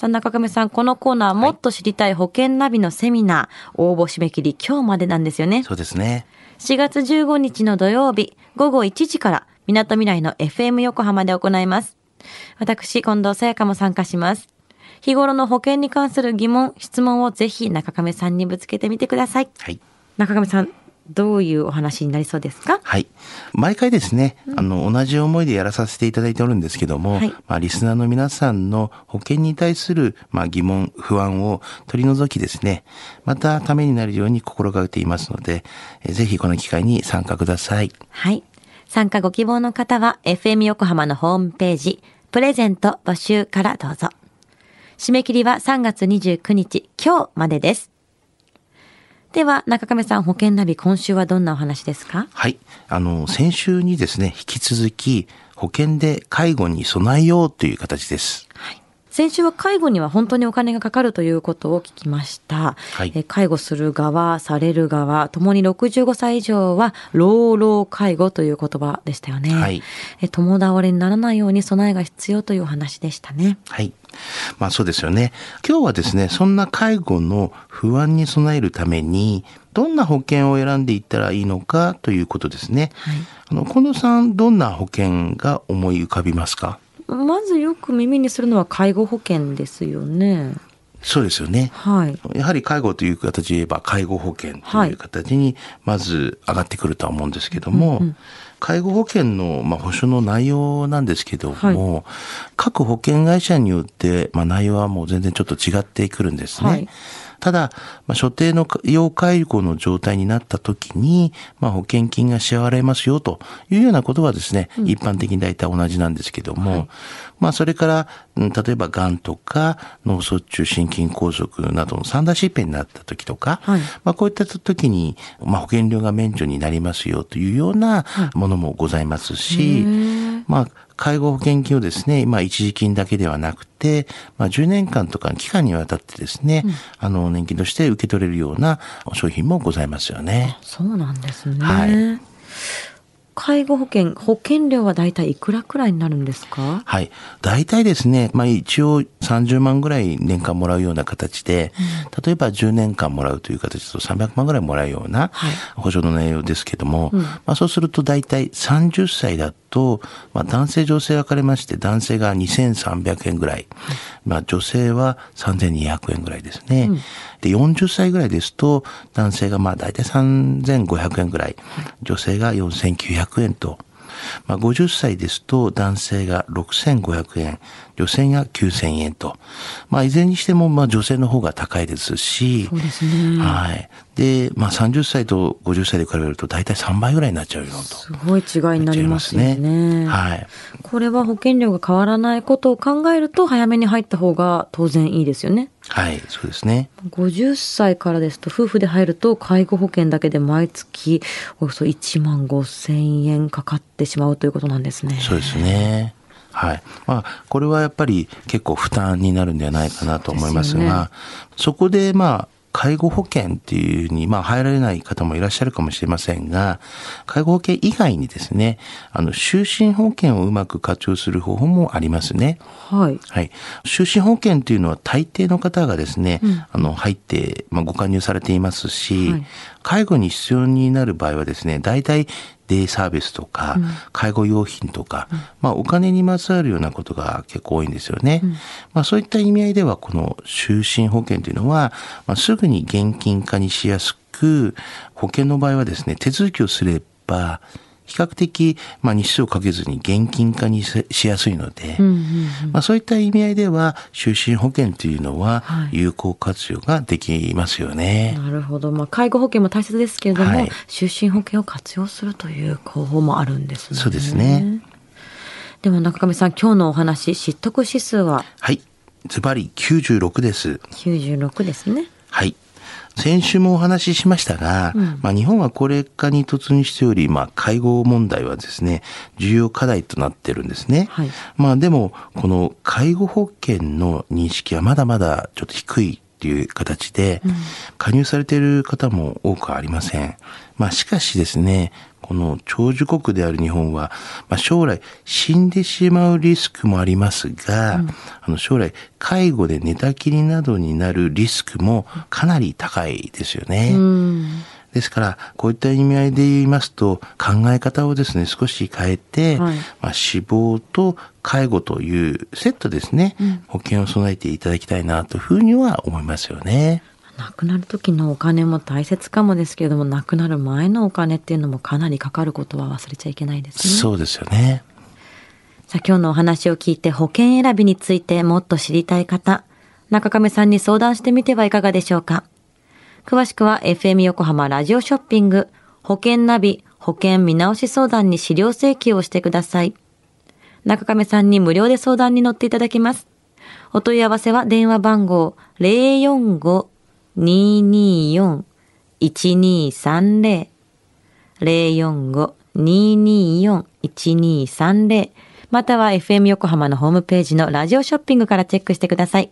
さあ、中亀さん、このコーナー、もっと知りたい保険ナビのセミナー、応募締め切り今日までなんですよね。そうですね。4月15日の土曜日、午後1時から、港未来の FM 横浜で行います。私、近藤沙耶香も参加します。日頃の保険に関する疑問、質問をぜひ中亀さんにぶつけてみてください。はい。中亀さん、どういうお話になりそうですか？はい。毎回ですね、あの、同じ思いでやらさせていただいておるんですけども、はいまあ、リスナーの皆さんの保険に対する、まあ、疑問、不安を取り除きですね、またためになるように心がけていますので、えーぜひこの機会に参加ください。はい。参加ご希望の方は、FM 横浜のホームページ、プレゼント募集からどうぞ。締め切りは3月29日、今日までです。では、中亀さん、保険ナビ、今週はどんなお話ですか？はい。あの、先週にですね、引き続き、保険で介護に備えようという形です。先週は介護には本当にお金がかかるということを聞きました。はいえ介護する側、される側、ともに65歳以上は、老老介護という言葉でしたよね。はいえ共倒れにならないように備えが必要というお話でしたね。はい。まあそうですよね。今日はですね、そんな介護の不安に備えるために、どんな保険を選んでいったらいいのかということですね。はいあの、近藤さん、どんな保険が思い浮かびますか？まずよく耳にするのは介護保険ですよね。そうですよね。はい。やはり介護という形で言えば介護保険という形にまず上がってくるとは思うんですけども、介護保険のまあ保証の内容なんですけども、各保険会社によってまあ内容はもう全然ちょっと違ってくるんですね。はいただ、まあ、所定の要介護の状態になった時に、まあ、保険金が支払われますよというようなことはですね、一般的に大体同じなんですけども、まあ、それから、うん例えば、癌とか、脳卒中、心筋梗塞などの三大疾病になった時とか、はい。まあ、こういった時に、まあ、保険料が免除になりますよというようなものもございますし、まあ、介護保険金をですね、まあ、一時金だけではなくて、まあ、10年間とかの期間にわたってですね、あの、年金として受け取れるような商品もございますよね。そうなんですね。はい介護保険、保険料はだいたいいくらくらいになるんですか？はい。大体ですね、まあ一応30万ぐらい年間もらうような形で、例えば10年間もらうという形だと300万ぐらいもらうようなはい保証の内容ですけども、まあそうすると大体30歳だと、まあ男性女性分かれまして、男性が2300円ぐらい、まあ女性は3200円ぐらいですね。で、40歳ぐらいですと、男性がまあ大体3500円ぐらい、女性が4900円と、まあ、50歳ですと男性が6500円、女性が9000円と。まあ、いずれにしても、まあ、女性の方が高いですし。そうですねはい。で、まあ、30歳と50歳で比べると大体3倍ぐらいになっちゃうよと。すごい違いになりますよね。すねはい。これは保険料が変わらないことを考えると早めに入った方が当然いいですよね。はい、そうですね。50歳からですと夫婦で入ると介護保険だけで毎月およそ1万5千円かかってしまうということなんですね。そうですね。はい。まあ、これはやっぱり結構負担になるんではないかなと思いますが、そこでまあ、介護保険っていうふうに、まあ、入られない方もいらっしゃるかもしれませんが、介護保険以外にですね、あの、就寝保険をうまく活用する方法もありますね。はい。はい。就寝保険っていうのは大抵の方がですね、あの、入って、まあ、ご加入されていますし、はい介護に必要になる場合はですね、大体デイサービスとか、介護用品とか、まあ、お金にまつわるようなことが結構多いんですよね。まあ、そういった意味合いでは、この就寝保険というのは、まあ、すぐに現金化にしやすく、保険の場合はですね、手続きをすれば、比較的、まあ、日数をかけずに現金化にししやすいので、うんうんまあ、そういった意味合いでは、就寝保険というのははい有効活用ができますよね。なるほど。まあ、介護保険も大切ですけれども、はい就寝保険を活用するという方法もあるんですね。そうですね。でも中上さん、今日のお話、知得指数は？はい。ズバリ96です。96ですね。はい。先週もお話ししましたが、うん、まあ、日本は高齢化に突入しており、まあ、介護問題はですね、重要課題となってるんですね。はい、まあ、でも、この介護保険の認識はまだまだちょっと低いっていう形で、加入されている方も多くありません。まあ、しかしですね、この長寿国である日本は、まあ、将来死んでしまうリスクもありますが、うん、あの将来介護で寝たきりなどになるリスクもかなり高いですよね。うんですから、こういった意味合いで言いますと、考え方をですね、少し変えて、はい、まあ、死亡と介護というセットですね、うん、保険を備えていただきたいなというふうには思いますよね。亡くなる時のお金も大切かもですけれども、亡くなる前のお金っていうのもかなりかかることは忘れちゃいけないですね。そうですよね。さあ今日のお話を聞いて保険選びについてもっと知りたい方、中亀さんに相談してみてはいかがでしょうか。詳しくは FM 横浜ラジオショッピング保険ナビ保険見直し相談に資料請求をしてください。中亀さんに無料で相談に乗っていただきます。お問い合わせは電話番号045-224-1230 045-224-1230または FM 横浜のホームページのラジオショッピングからチェックしてください。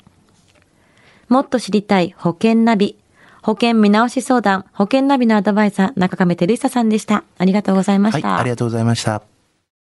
もっと知りたい保険ナビ保険見直し相談、保険ナビのアドバイザー、中亀照久さんでした。ありがとうございました。はい、ありがとうございました。